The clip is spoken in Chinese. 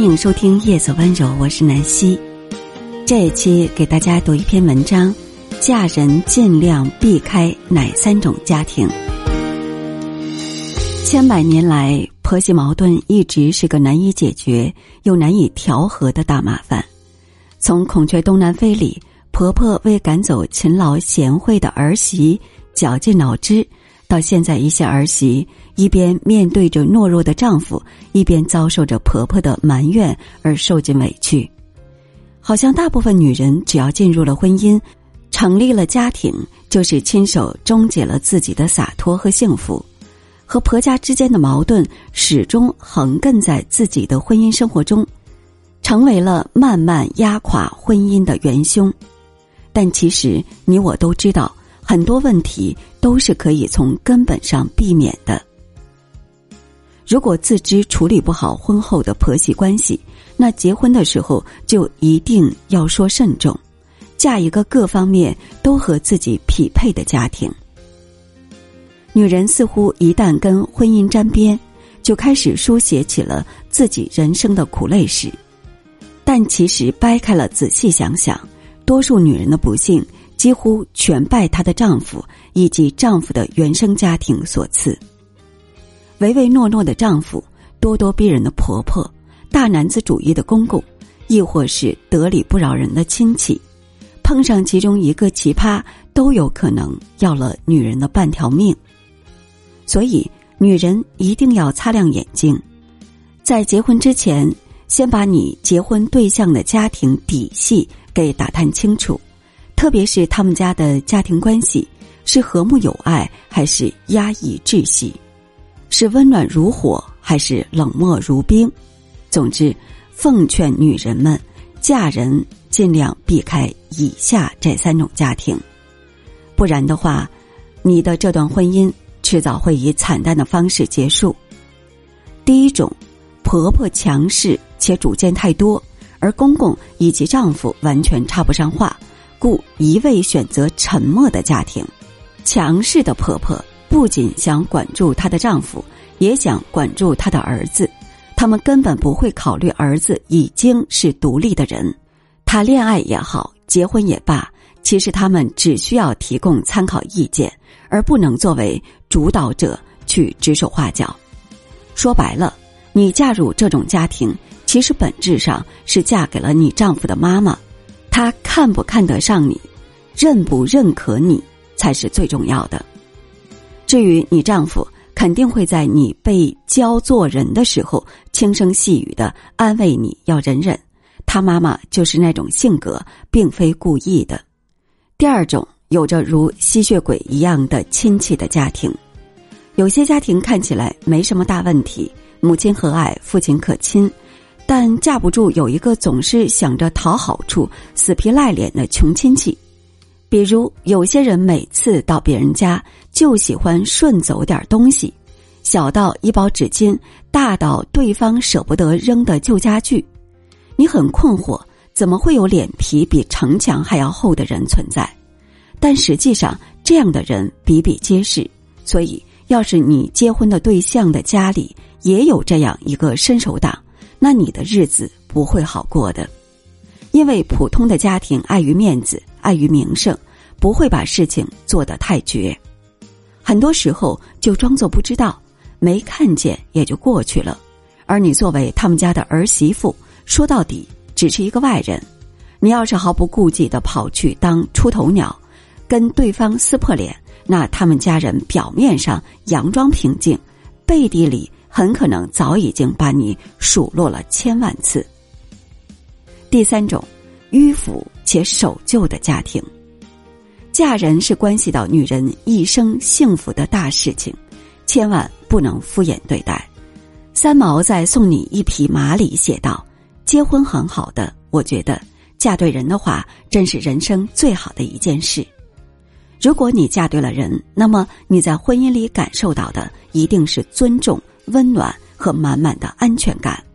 欢迎收听《夜色温柔》，我是南希。这一期给大家读一篇文章：嫁人尽量避开哪三种家庭？千百年来，婆媳矛盾一直是个难以解决又难以调和的大麻烦。从《孔雀东南飞》里，婆婆为赶走勤劳贤惠的儿媳绞尽脑汁。到现在，一些儿媳一边面对着懦弱的丈夫，一边遭受着婆婆的埋怨而受尽委屈。好像大部分女人只要进入了婚姻，成立了家庭，就是亲手终结了自己的洒脱和幸福。和婆家之间的矛盾始终横亘在自己的婚姻生活中，成为了慢慢压垮婚姻的元凶。但其实，你我都知道。很多问题都是可以从根本上避免的。如果自知处理不好婚后的婆媳关系，那结婚的时候就一定要说慎重，嫁一个各方面都和自己匹配的家庭。女人似乎一旦跟婚姻沾边，就开始书写起了自己人生的苦累史，但其实掰开了仔细想想，多数女人的不幸。几乎全拜她的丈夫以及丈夫的原生家庭所赐。唯唯诺诺的丈夫，咄咄逼人的婆婆，大男子主义的公公，亦或是得理不饶人的亲戚，碰上其中一个奇葩，都有可能要了女人的半条命。所以，女人一定要擦亮眼睛，在结婚之前，先把你结婚对象的家庭底细给打探清楚。特别是他们家的家庭关系是和睦友爱，还是压抑窒息？是温暖如火，还是冷漠如冰？总之，奉劝女人们嫁人尽量避开以下这三种家庭，不然的话，你的这段婚姻迟早会以惨淡的方式结束。第一种，婆婆强势且主见太多，而公公以及丈夫完全插不上话。故一味选择沉默的家庭，强势的婆婆不仅想管住她的丈夫，也想管住她的儿子。他们根本不会考虑儿子已经是独立的人，谈恋爱也好，结婚也罢，其实他们只需要提供参考意见，而不能作为主导者去指手画脚。说白了，你嫁入这种家庭，其实本质上是嫁给了你丈夫的妈妈。他看不看得上你，认不认可你，才是最重要的。至于你丈夫，肯定会在你被教做人的时候，轻声细语的安慰你，要忍忍。他妈妈就是那种性格，并非故意的。第二种，有着如吸血鬼一样的亲戚的家庭，有些家庭看起来没什么大问题，母亲和蔼，父亲可亲。但架不住有一个总是想着讨好处、死皮赖脸的穷亲戚，比如有些人每次到别人家就喜欢顺走点东西，小到一包纸巾，大到对方舍不得扔的旧家具。你很困惑，怎么会有脸皮比城墙还要厚的人存在？但实际上，这样的人比比皆是。所以，要是你结婚的对象的家里也有这样一个伸手党。那你的日子不会好过的，因为普通的家庭碍于面子、碍于名声，不会把事情做得太绝，很多时候就装作不知道，没看见也就过去了。而你作为他们家的儿媳妇，说到底只是一个外人，你要是毫不顾忌的跑去当出头鸟，跟对方撕破脸，那他们家人表面上佯装平静，背地里。很可能早已经把你数落了千万次。第三种，迂腐且守旧的家庭，嫁人是关系到女人一生幸福的大事情，千万不能敷衍对待。三毛在《送你一匹马》里写道：“结婚很好的，我觉得嫁对人的话，真是人生最好的一件事。如果你嫁对了人，那么你在婚姻里感受到的一定是尊重。”温暖和满满的安全感。